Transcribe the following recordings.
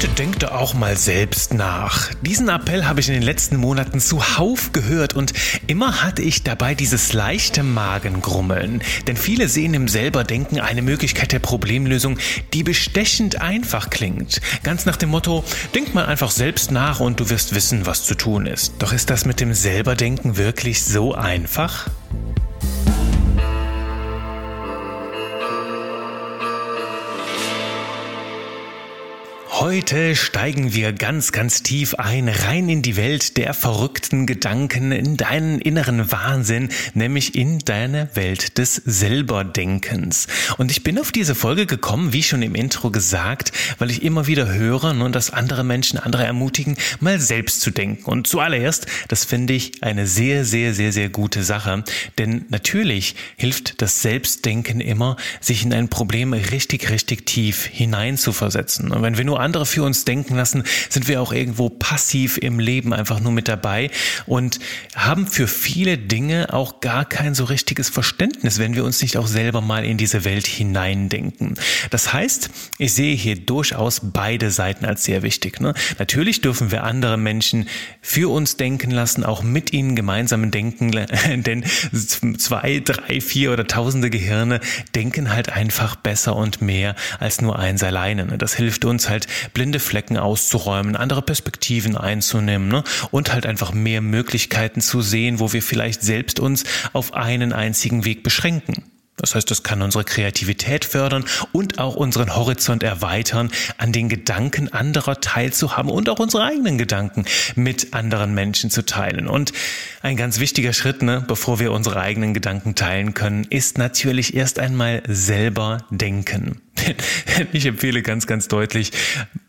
Bitte denkt auch mal selbst nach. Diesen Appell habe ich in den letzten Monaten zuhauf gehört und immer hatte ich dabei dieses leichte Magengrummeln. Denn viele sehen im Selberdenken eine Möglichkeit der Problemlösung, die bestechend einfach klingt. Ganz nach dem Motto, denk mal einfach selbst nach und du wirst wissen, was zu tun ist. Doch ist das mit dem Selberdenken wirklich so einfach? Heute steigen wir ganz, ganz tief ein, rein in die Welt der verrückten Gedanken, in deinen inneren Wahnsinn, nämlich in deine Welt des Selberdenkens. Und ich bin auf diese Folge gekommen, wie schon im Intro gesagt, weil ich immer wieder höre, nun, dass andere Menschen andere ermutigen, mal selbst zu denken. Und zuallererst, das finde ich eine sehr, sehr, sehr, sehr gute Sache. Denn natürlich hilft das Selbstdenken immer, sich in ein Problem richtig, richtig tief hineinzuversetzen. Und wenn wir nur andere für uns denken lassen, sind wir auch irgendwo passiv im Leben einfach nur mit dabei und haben für viele Dinge auch gar kein so richtiges Verständnis, wenn wir uns nicht auch selber mal in diese Welt hineindenken. Das heißt, ich sehe hier durchaus beide Seiten als sehr wichtig. Ne? Natürlich dürfen wir andere Menschen für uns denken lassen, auch mit ihnen gemeinsam denken, denn zwei, drei, vier oder tausende Gehirne denken halt einfach besser und mehr als nur eins alleine. Ne? Das hilft uns halt blinde Flecken auszuräumen, andere Perspektiven einzunehmen ne? und halt einfach mehr Möglichkeiten zu sehen, wo wir vielleicht selbst uns auf einen einzigen Weg beschränken. Das heißt, das kann unsere Kreativität fördern und auch unseren Horizont erweitern, an den Gedanken anderer teilzuhaben und auch unsere eigenen Gedanken mit anderen Menschen zu teilen. Und ein ganz wichtiger Schritt, ne, bevor wir unsere eigenen Gedanken teilen können, ist natürlich erst einmal selber denken. Ich empfehle ganz, ganz deutlich,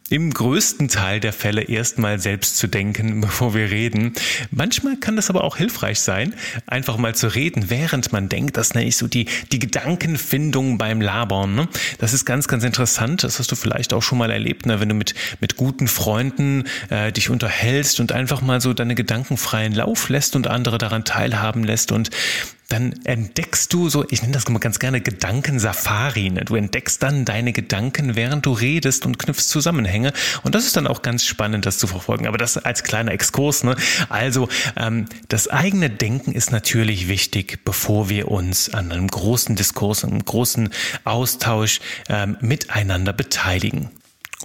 im größten Teil der Fälle erstmal selbst zu denken, bevor wir reden. Manchmal kann das aber auch hilfreich sein, einfach mal zu reden, während man denkt. Das nenne ich so die, die Gedankenfindung beim Labern. Ne? Das ist ganz, ganz interessant. Das hast du vielleicht auch schon mal erlebt, ne? wenn du mit, mit guten Freunden äh, dich unterhältst und einfach mal so deine Gedanken freien Lauf lässt und andere daran teilhaben lässt und dann entdeckst du so, ich nenne das immer ganz gerne Gedankensafari. Ne? Du entdeckst dann deine Gedanken, während du redest und knüpfst Zusammenhänge. Und das ist dann auch ganz spannend, das zu verfolgen. Aber das als kleiner Exkurs. Ne? Also ähm, das eigene Denken ist natürlich wichtig, bevor wir uns an einem großen Diskurs, einem großen Austausch ähm, miteinander beteiligen.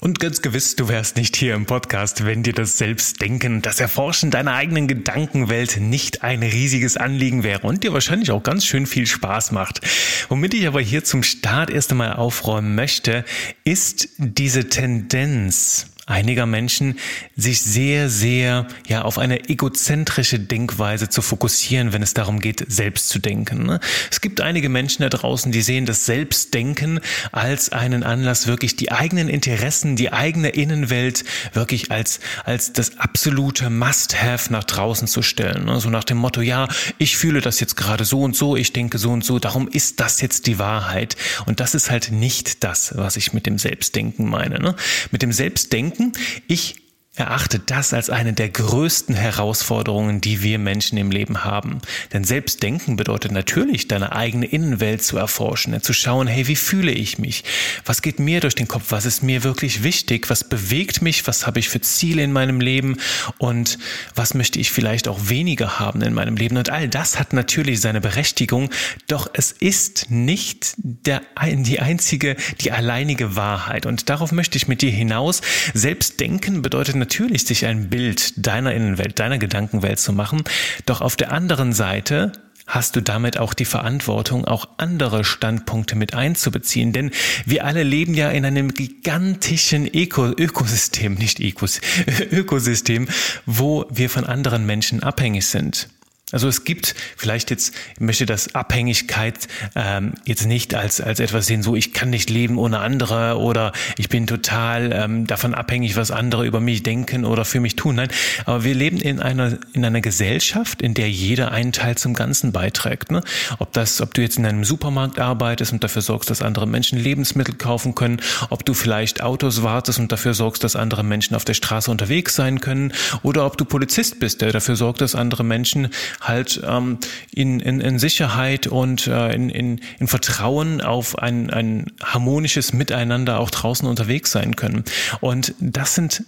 Und ganz gewiss, du wärst nicht hier im Podcast, wenn dir das Selbstdenken, das Erforschen deiner eigenen Gedankenwelt nicht ein riesiges Anliegen wäre und dir wahrscheinlich auch ganz schön viel Spaß macht. Womit ich aber hier zum Start erst einmal aufräumen möchte, ist diese Tendenz, einiger Menschen, sich sehr, sehr ja auf eine egozentrische Denkweise zu fokussieren, wenn es darum geht, selbst zu denken. Ne? Es gibt einige Menschen da draußen, die sehen das Selbstdenken als einen Anlass, wirklich die eigenen Interessen, die eigene Innenwelt wirklich als, als das absolute Must-Have nach draußen zu stellen. Ne? So nach dem Motto, ja, ich fühle das jetzt gerade so und so, ich denke so und so, darum ist das jetzt die Wahrheit. Und das ist halt nicht das, was ich mit dem Selbstdenken meine. Ne? Mit dem Selbstdenken denken. Ich erachte das als eine der größten Herausforderungen, die wir Menschen im Leben haben. Denn Selbstdenken bedeutet natürlich, deine eigene Innenwelt zu erforschen, zu schauen, hey, wie fühle ich mich? Was geht mir durch den Kopf? Was ist mir wirklich wichtig? Was bewegt mich? Was habe ich für Ziele in meinem Leben? Und was möchte ich vielleicht auch weniger haben in meinem Leben? Und all das hat natürlich seine Berechtigung, doch es ist nicht der, die einzige, die alleinige Wahrheit. Und darauf möchte ich mit dir hinaus. Selbstdenken bedeutet natürlich, sich ein Bild deiner Innenwelt, deiner Gedankenwelt zu machen. Doch auf der anderen Seite hast du damit auch die Verantwortung, auch andere Standpunkte mit einzubeziehen. Denn wir alle leben ja in einem gigantischen Öko Ökosystem, nicht Ökos Ökosystem, wo wir von anderen Menschen abhängig sind. Also es gibt vielleicht jetzt, ich möchte das Abhängigkeit ähm, jetzt nicht als, als etwas sehen, so ich kann nicht leben ohne andere oder ich bin total ähm, davon abhängig, was andere über mich denken oder für mich tun. Nein, aber wir leben in einer, in einer Gesellschaft, in der jeder einen Teil zum Ganzen beiträgt. Ne? Ob das, ob du jetzt in einem Supermarkt arbeitest und dafür sorgst, dass andere Menschen Lebensmittel kaufen können, ob du vielleicht Autos wartest und dafür sorgst, dass andere Menschen auf der Straße unterwegs sein können oder ob du Polizist bist, der dafür sorgt, dass andere Menschen halt ähm, in, in, in Sicherheit und äh, in, in, in Vertrauen auf ein, ein harmonisches Miteinander auch draußen unterwegs sein können. Und das sind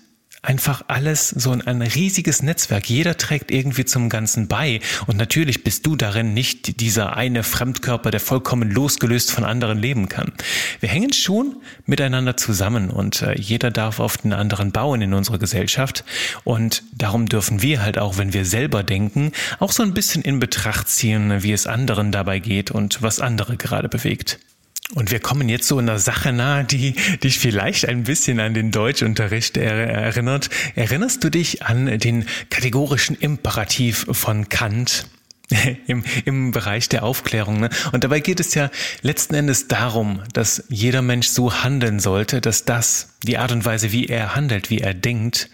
einfach alles so ein riesiges Netzwerk. Jeder trägt irgendwie zum Ganzen bei. Und natürlich bist du darin nicht dieser eine Fremdkörper, der vollkommen losgelöst von anderen leben kann. Wir hängen schon miteinander zusammen und äh, jeder darf auf den anderen bauen in unserer Gesellschaft. Und darum dürfen wir halt auch, wenn wir selber denken, auch so ein bisschen in Betracht ziehen, wie es anderen dabei geht und was andere gerade bewegt. Und wir kommen jetzt so einer Sache nahe, die dich vielleicht ein bisschen an den Deutschunterricht erinnert. Erinnerst du dich an den kategorischen Imperativ von Kant? Im, im Bereich der Aufklärung. Ne? Und dabei geht es ja letzten Endes darum, dass jeder Mensch so handeln sollte, dass das, die Art und Weise, wie er handelt, wie er denkt,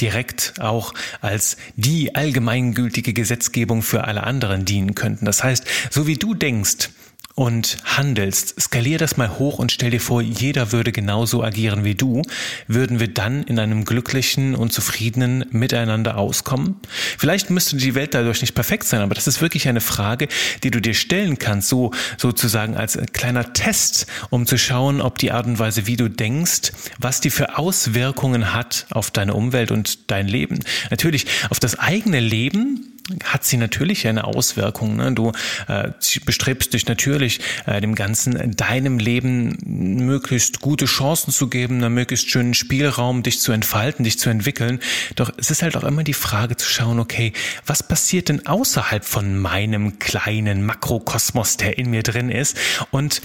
direkt auch als die allgemeingültige Gesetzgebung für alle anderen dienen könnten. Das heißt, so wie du denkst, und handelst, skalier das mal hoch und stell dir vor, jeder würde genauso agieren wie du, würden wir dann in einem glücklichen und zufriedenen Miteinander auskommen? Vielleicht müsste die Welt dadurch nicht perfekt sein, aber das ist wirklich eine Frage, die du dir stellen kannst, so sozusagen als kleiner Test, um zu schauen, ob die Art und Weise, wie du denkst, was die für Auswirkungen hat auf deine Umwelt und dein Leben. Natürlich auf das eigene Leben hat sie natürlich eine Auswirkung. Ne? Du äh, bestrebst dich natürlich, äh, dem Ganzen deinem Leben möglichst gute Chancen zu geben, einen möglichst schönen Spielraum, dich zu entfalten, dich zu entwickeln. Doch es ist halt auch immer die Frage zu schauen, okay, was passiert denn außerhalb von meinem kleinen Makrokosmos, der in mir drin ist? Und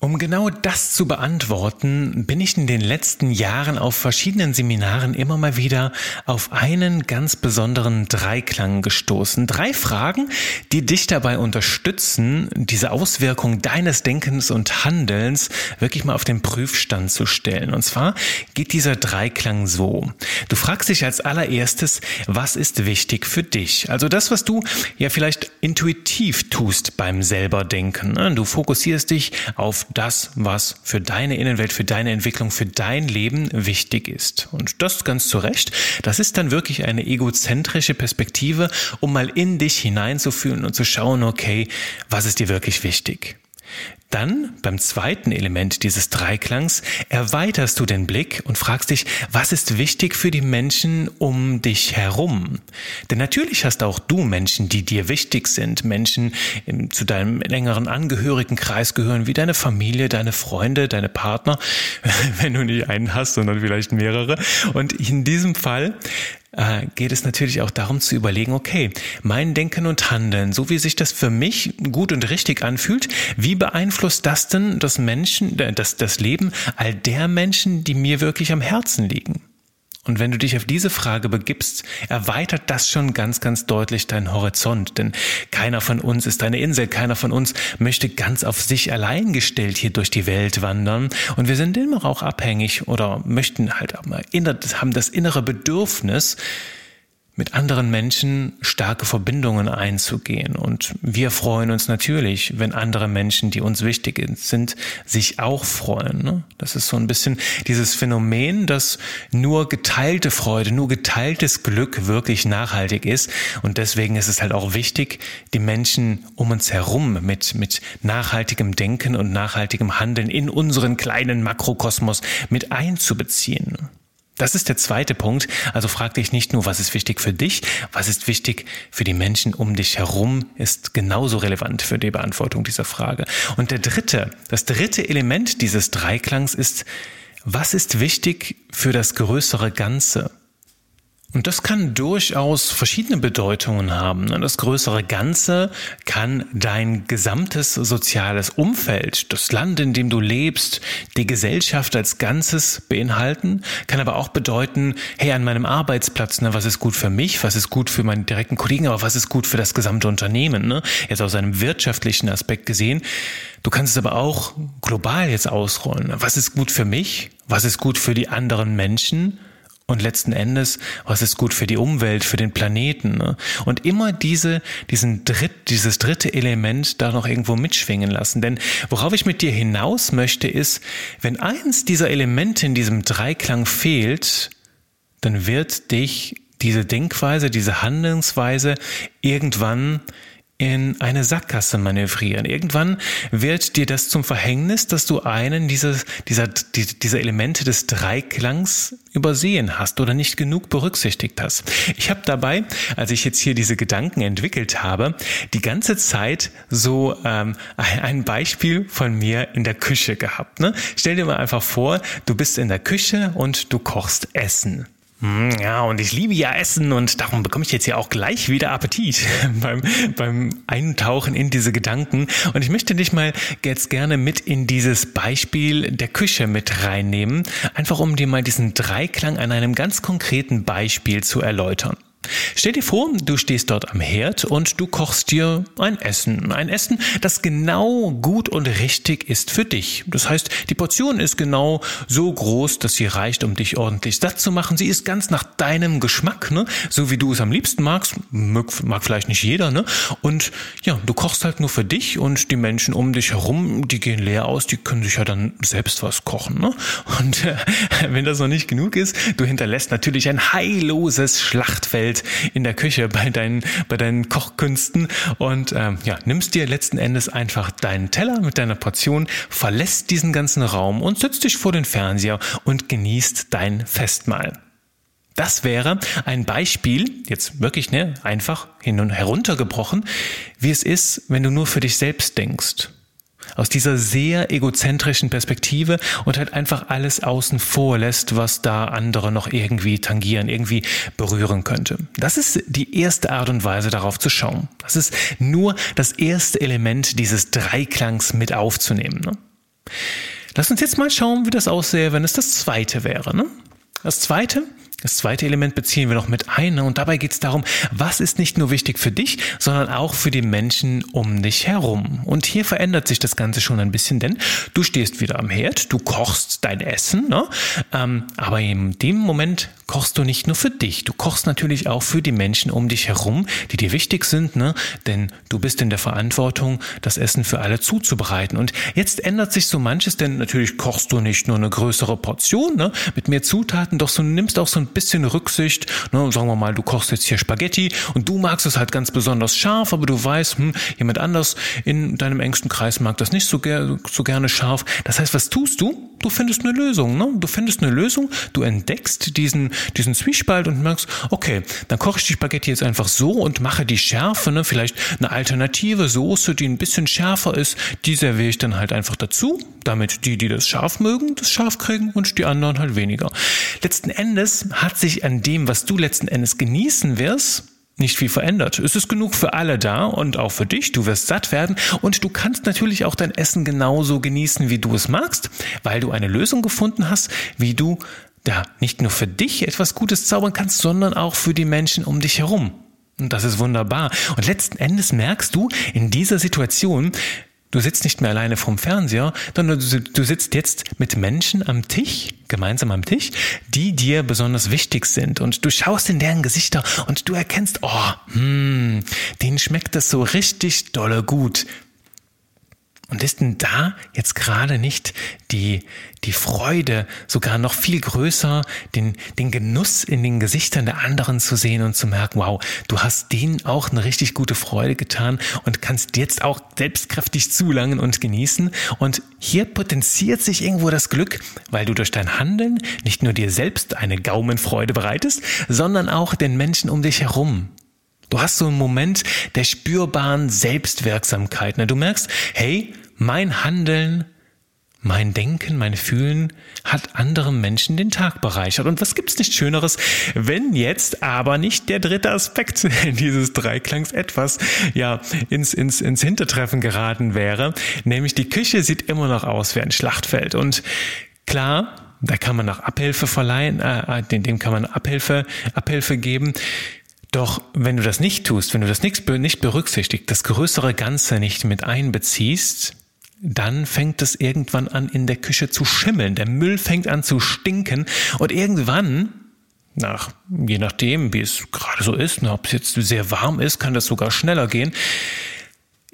um genau das zu beantworten, bin ich in den letzten Jahren auf verschiedenen Seminaren immer mal wieder auf einen ganz besonderen Dreiklang gestoßen. Drei Fragen, die dich dabei unterstützen, diese Auswirkung deines Denkens und Handelns wirklich mal auf den Prüfstand zu stellen. Und zwar geht dieser Dreiklang so. Du fragst dich als allererstes, was ist wichtig für dich? Also das, was du ja vielleicht intuitiv tust beim selber Denken. Du fokussierst dich auf das, was für deine Innenwelt, für deine Entwicklung, für dein Leben wichtig ist. Und das ganz zu Recht. Das ist dann wirklich eine egozentrische Perspektive, um mal in dich hineinzufühlen und zu schauen, okay, was ist dir wirklich wichtig? Dann, beim zweiten Element dieses Dreiklangs, erweiterst du den Blick und fragst dich, was ist wichtig für die Menschen um dich herum? Denn natürlich hast auch du Menschen, die dir wichtig sind, Menschen im, zu deinem längeren Angehörigenkreis gehören, wie deine Familie, deine Freunde, deine Partner, wenn du nicht einen hast, sondern vielleicht mehrere. Und in diesem Fall äh, geht es natürlich auch darum zu überlegen, okay, mein Denken und Handeln, so wie sich das für mich gut und richtig anfühlt, wie beeinflusst das denn das Menschen, äh, das, das Leben all der Menschen, die mir wirklich am Herzen liegen? Und wenn du dich auf diese Frage begibst, erweitert das schon ganz, ganz deutlich deinen Horizont. Denn keiner von uns ist eine Insel, keiner von uns möchte ganz auf sich allein gestellt hier durch die Welt wandern. Und wir sind immer auch abhängig oder möchten halt auch mal, haben das innere Bedürfnis, mit anderen Menschen starke Verbindungen einzugehen. Und wir freuen uns natürlich, wenn andere Menschen, die uns wichtig sind, sich auch freuen. Ne? Das ist so ein bisschen dieses Phänomen, dass nur geteilte Freude, nur geteiltes Glück wirklich nachhaltig ist. Und deswegen ist es halt auch wichtig, die Menschen um uns herum mit, mit nachhaltigem Denken und nachhaltigem Handeln in unseren kleinen Makrokosmos mit einzubeziehen. Das ist der zweite Punkt. Also frag dich nicht nur, was ist wichtig für dich, was ist wichtig für die Menschen um dich herum, ist genauso relevant für die Beantwortung dieser Frage. Und der dritte, das dritte Element dieses Dreiklangs ist, was ist wichtig für das größere Ganze? Und das kann durchaus verschiedene Bedeutungen haben. Das größere Ganze kann dein gesamtes soziales Umfeld, das Land, in dem du lebst, die Gesellschaft als Ganzes beinhalten, kann aber auch bedeuten, hey, an meinem Arbeitsplatz, ne, was ist gut für mich, was ist gut für meinen direkten Kollegen, aber was ist gut für das gesamte Unternehmen, ne? jetzt aus einem wirtschaftlichen Aspekt gesehen. Du kannst es aber auch global jetzt ausrollen. Was ist gut für mich? Was ist gut für die anderen Menschen? Und letzten Endes, was ist gut für die Umwelt, für den Planeten? Ne? Und immer diese, diesen dritt, dieses dritte Element da noch irgendwo mitschwingen lassen. Denn worauf ich mit dir hinaus möchte, ist, wenn eins dieser Elemente in diesem Dreiklang fehlt, dann wird dich diese Denkweise, diese Handlungsweise irgendwann in eine Sackgasse manövrieren. Irgendwann wird dir das zum Verhängnis, dass du einen dieser, dieser, dieser Elemente des Dreiklangs übersehen hast oder nicht genug berücksichtigt hast. Ich habe dabei, als ich jetzt hier diese Gedanken entwickelt habe, die ganze Zeit so ähm, ein Beispiel von mir in der Küche gehabt. Ne? Stell dir mal einfach vor, du bist in der Küche und du kochst Essen. Hm, ja, und ich liebe ja Essen und darum bekomme ich jetzt ja auch gleich wieder Appetit beim, beim Eintauchen in diese Gedanken. Und ich möchte dich mal jetzt gerne mit in dieses Beispiel der Küche mit reinnehmen, einfach um dir mal diesen Dreiklang an einem ganz konkreten Beispiel zu erläutern. Stell dir vor, du stehst dort am Herd und du kochst dir ein Essen. Ein Essen, das genau gut und richtig ist für dich. Das heißt, die Portion ist genau so groß, dass sie reicht, um dich ordentlich satt zu machen. Sie ist ganz nach deinem Geschmack, ne? so wie du es am liebsten magst. Mag, mag vielleicht nicht jeder. Ne? Und ja, du kochst halt nur für dich und die Menschen um dich herum, die gehen leer aus, die können sich ja dann selbst was kochen. Ne? Und äh, wenn das noch nicht genug ist, du hinterlässt natürlich ein heilloses Schlachtfeld in der Küche bei deinen, bei deinen Kochkünsten und ähm, ja, nimmst dir letzten Endes einfach deinen Teller mit deiner Portion, verlässt diesen ganzen Raum und setzt dich vor den Fernseher und genießt dein Festmahl. Das wäre ein Beispiel, jetzt wirklich ne, einfach hin und heruntergebrochen, wie es ist, wenn du nur für dich selbst denkst aus dieser sehr egozentrischen Perspektive und halt einfach alles außen vor lässt, was da andere noch irgendwie tangieren, irgendwie berühren könnte. Das ist die erste Art und Weise darauf zu schauen. Das ist nur das erste Element dieses Dreiklangs mit aufzunehmen. Ne? Lass uns jetzt mal schauen, wie das aussähe, wenn es das zweite wäre. Ne? Das zweite das zweite Element beziehen wir noch mit ein ne? und dabei geht es darum, was ist nicht nur wichtig für dich, sondern auch für die Menschen um dich herum. Und hier verändert sich das Ganze schon ein bisschen, denn du stehst wieder am Herd, du kochst dein Essen, ne? ähm, aber in dem Moment kochst du nicht nur für dich, du kochst natürlich auch für die Menschen um dich herum, die dir wichtig sind, ne? denn du bist in der Verantwortung, das Essen für alle zuzubereiten. Und jetzt ändert sich so manches, denn natürlich kochst du nicht nur eine größere Portion ne? mit mehr Zutaten, doch du nimmst auch so ein bisschen Rücksicht. Ne? Sagen wir mal, du kochst jetzt hier Spaghetti und du magst es halt ganz besonders scharf, aber du weißt, hm, jemand anders in deinem engsten Kreis mag das nicht so, ger so gerne scharf. Das heißt, was tust du? Du findest eine Lösung. Ne? Du findest eine Lösung, du entdeckst diesen diesen Zwiespalt und merkst, okay, dann koche ich die Spaghetti jetzt einfach so und mache die Schärfe, ne, vielleicht eine alternative Soße, die ein bisschen schärfer ist, die serviere ich dann halt einfach dazu, damit die, die das scharf mögen, das scharf kriegen und die anderen halt weniger. Letzten Endes hat sich an dem, was du letzten Endes genießen wirst, nicht viel verändert. Es ist genug für alle da und auch für dich. Du wirst satt werden und du kannst natürlich auch dein Essen genauso genießen, wie du es magst, weil du eine Lösung gefunden hast, wie du ja, nicht nur für dich etwas Gutes zaubern kannst, sondern auch für die Menschen um dich herum. Und das ist wunderbar. Und letzten Endes merkst du in dieser Situation, du sitzt nicht mehr alleine vom Fernseher, sondern du sitzt jetzt mit Menschen am Tisch, gemeinsam am Tisch, die dir besonders wichtig sind. Und du schaust in deren Gesichter und du erkennst, oh, hm, denen schmeckt das so richtig dolle gut. Und ist denn da jetzt gerade nicht die, die Freude sogar noch viel größer, den, den Genuss in den Gesichtern der anderen zu sehen und zu merken, wow, du hast denen auch eine richtig gute Freude getan und kannst jetzt auch selbstkräftig zulangen und genießen. Und hier potenziert sich irgendwo das Glück, weil du durch dein Handeln nicht nur dir selbst eine Gaumenfreude bereitest, sondern auch den Menschen um dich herum. Du hast so einen Moment der spürbaren Selbstwirksamkeit. Ne? Du merkst, hey, mein Handeln, mein Denken, mein Fühlen hat anderen Menschen den Tag bereichert. Und was gibt's nicht Schöneres, wenn jetzt aber nicht der dritte Aspekt dieses Dreiklangs etwas, ja, ins, ins, ins Hintertreffen geraten wäre. Nämlich die Küche sieht immer noch aus wie ein Schlachtfeld. Und klar, da kann man auch Abhilfe verleihen, äh, äh dem kann man Abhilfe, Abhilfe geben. Doch wenn du das nicht tust, wenn du das nicht, berücksichtigt, das größere Ganze nicht mit einbeziehst, dann fängt es irgendwann an in der Küche zu schimmeln. Der Müll fängt an zu stinken und irgendwann, nach, je nachdem, wie es gerade so ist, ob es jetzt sehr warm ist, kann das sogar schneller gehen.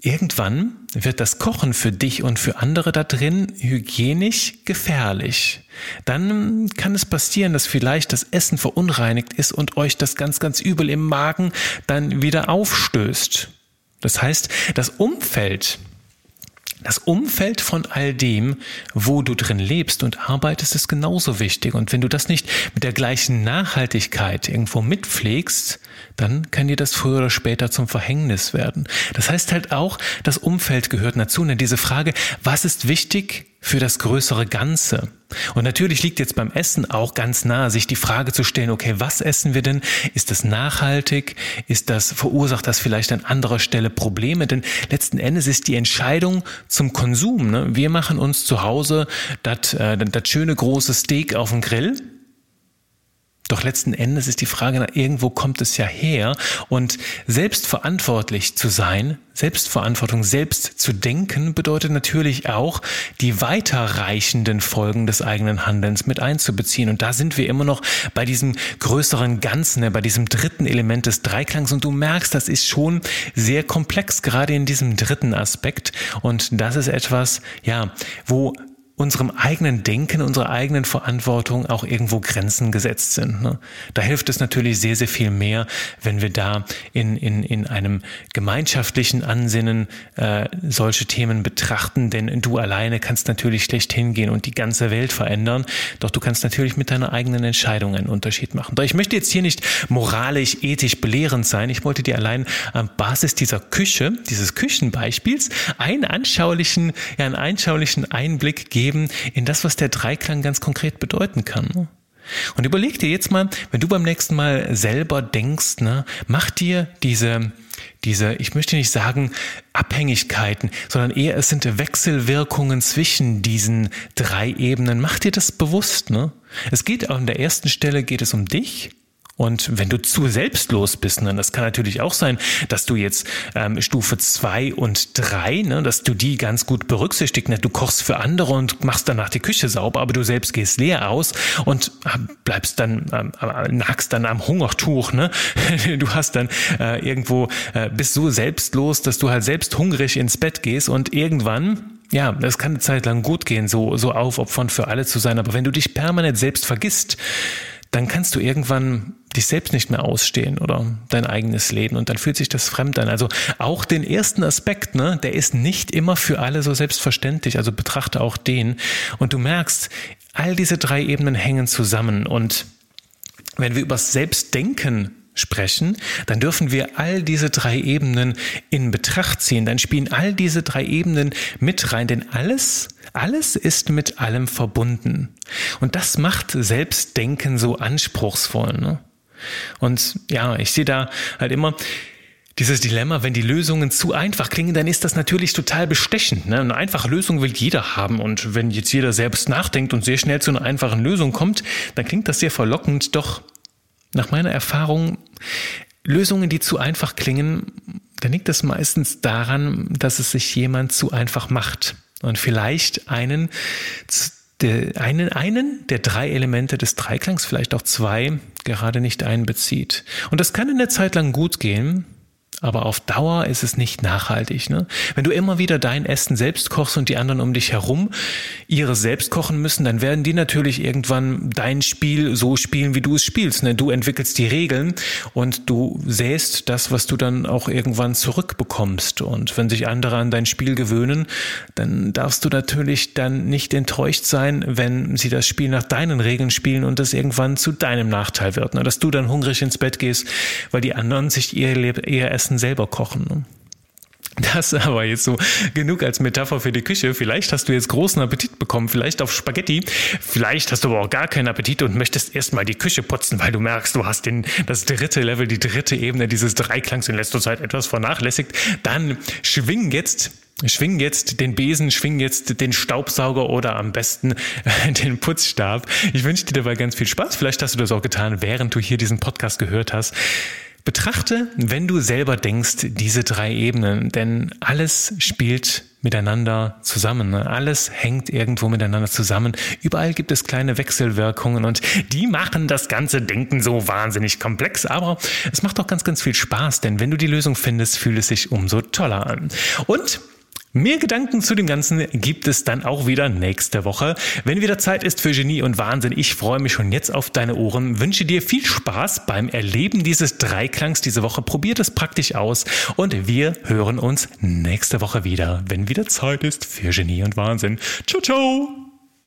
Irgendwann wird das Kochen für dich und für andere da drin hygienisch gefährlich. Dann kann es passieren, dass vielleicht das Essen verunreinigt ist und euch das ganz, ganz übel im Magen dann wieder aufstößt. Das heißt, das Umfeld, das Umfeld von all dem, wo du drin lebst und arbeitest, ist genauso wichtig. Und wenn du das nicht mit der gleichen Nachhaltigkeit irgendwo mitpflegst, dann kann dir das früher oder später zum Verhängnis werden. Das heißt halt auch, das Umfeld gehört dazu. Denn diese Frage, was ist wichtig für das größere Ganze? Und natürlich liegt jetzt beim Essen auch ganz nahe, sich die Frage zu stellen, okay, was essen wir denn? Ist das nachhaltig? Ist das, verursacht das vielleicht an anderer Stelle Probleme? Denn letzten Endes ist die Entscheidung zum Konsum. Ne? Wir machen uns zu Hause das äh, schöne große Steak auf dem Grill doch letzten Endes ist die Frage, na, irgendwo kommt es ja her. Und selbstverantwortlich zu sein, Selbstverantwortung, selbst zu denken, bedeutet natürlich auch, die weiterreichenden Folgen des eigenen Handelns mit einzubeziehen. Und da sind wir immer noch bei diesem größeren Ganzen, ne, bei diesem dritten Element des Dreiklangs. Und du merkst, das ist schon sehr komplex, gerade in diesem dritten Aspekt. Und das ist etwas, ja, wo unserem eigenen Denken, unserer eigenen Verantwortung auch irgendwo Grenzen gesetzt sind. Ne? Da hilft es natürlich sehr, sehr viel mehr, wenn wir da in, in, in einem gemeinschaftlichen Ansinnen äh, solche Themen betrachten, denn du alleine kannst natürlich schlecht hingehen und die ganze Welt verändern, doch du kannst natürlich mit deiner eigenen Entscheidung einen Unterschied machen. Doch ich möchte jetzt hier nicht moralisch, ethisch belehrend sein, ich wollte dir allein am Basis dieser Küche, dieses Küchenbeispiels, einen anschaulichen, ja, einen anschaulichen Einblick geben, geben in das, was der Dreiklang ganz konkret bedeuten kann. Und überleg dir jetzt mal, wenn du beim nächsten Mal selber denkst, ne, mach dir diese, diese, ich möchte nicht sagen Abhängigkeiten, sondern eher es sind Wechselwirkungen zwischen diesen drei Ebenen. Mach dir das bewusst, ne? Es geht an der ersten Stelle geht es um dich, und wenn du zu selbstlos bist, ne, das kann natürlich auch sein, dass du jetzt ähm, Stufe zwei und drei, ne, dass du die ganz gut berücksichtigst. Ne? Du kochst für andere und machst danach die Küche sauber, aber du selbst gehst leer aus und äh, bleibst dann, ähm, äh, nagst dann am Hungertuch. Ne? Du hast dann äh, irgendwo, äh, bist so selbstlos, dass du halt selbst hungrig ins Bett gehst und irgendwann ja, das kann eine Zeit lang gut gehen, so, so aufopfernd für alle zu sein. Aber wenn du dich permanent selbst vergisst, dann kannst du irgendwann dich selbst nicht mehr ausstehen oder dein eigenes Leben und dann fühlt sich das fremd an. Also auch den ersten Aspekt, ne, der ist nicht immer für alle so selbstverständlich. Also betrachte auch den und du merkst, all diese drei Ebenen hängen zusammen und wenn wir über Selbstdenken sprechen, dann dürfen wir all diese drei Ebenen in Betracht ziehen. Dann spielen all diese drei Ebenen mit rein, denn alles, alles ist mit allem verbunden. Und das macht Selbstdenken so anspruchsvoll. Ne? Und ja, ich sehe da halt immer, dieses Dilemma, wenn die Lösungen zu einfach klingen, dann ist das natürlich total bestechend. Ne? Eine einfache Lösung will jeder haben. Und wenn jetzt jeder selbst nachdenkt und sehr schnell zu einer einfachen Lösung kommt, dann klingt das sehr verlockend. Doch nach meiner Erfahrung, Lösungen, die zu einfach klingen, dann liegt es meistens daran, dass es sich jemand zu einfach macht und vielleicht einen, der, einen, einen der drei Elemente des Dreiklangs, vielleicht auch zwei, gerade nicht einbezieht. Und das kann in der Zeit lang gut gehen, aber auf Dauer ist es nicht nachhaltig. Ne? Wenn du immer wieder dein Essen selbst kochst und die anderen um dich herum ihre selbst kochen müssen, dann werden die natürlich irgendwann dein Spiel so spielen, wie du es spielst. Ne? Du entwickelst die Regeln und du säst das, was du dann auch irgendwann zurückbekommst. Und wenn sich andere an dein Spiel gewöhnen, dann darfst du natürlich dann nicht enttäuscht sein, wenn sie das Spiel nach deinen Regeln spielen und das irgendwann zu deinem Nachteil wird. Ne? Dass du dann hungrig ins Bett gehst, weil die anderen sich ihr, ihr Essen Essen selber kochen. Ne? Das aber jetzt so genug als Metapher für die Küche. Vielleicht hast du jetzt großen Appetit bekommen, vielleicht auf Spaghetti. Vielleicht hast du aber auch gar keinen Appetit und möchtest erstmal die Küche putzen, weil du merkst, du hast den, das dritte Level, die dritte Ebene dieses Dreiklangs in letzter Zeit etwas vernachlässigt. Dann schwing jetzt Schwing jetzt den Besen, schwing jetzt den Staubsauger oder am besten den Putzstab. Ich wünsche dir dabei ganz viel Spaß. Vielleicht hast du das auch getan, während du hier diesen Podcast gehört hast. Betrachte, wenn du selber denkst, diese drei Ebenen, denn alles spielt miteinander zusammen. Alles hängt irgendwo miteinander zusammen. Überall gibt es kleine Wechselwirkungen und die machen das ganze Denken so wahnsinnig komplex. Aber es macht auch ganz, ganz viel Spaß, denn wenn du die Lösung findest, fühlt es sich umso toller an. Und Mehr Gedanken zu dem Ganzen gibt es dann auch wieder nächste Woche. Wenn wieder Zeit ist für Genie und Wahnsinn, ich freue mich schon jetzt auf deine Ohren, wünsche dir viel Spaß beim Erleben dieses Dreiklangs diese Woche. Probiert es praktisch aus und wir hören uns nächste Woche wieder, wenn wieder Zeit ist für Genie und Wahnsinn. Ciao, ciao!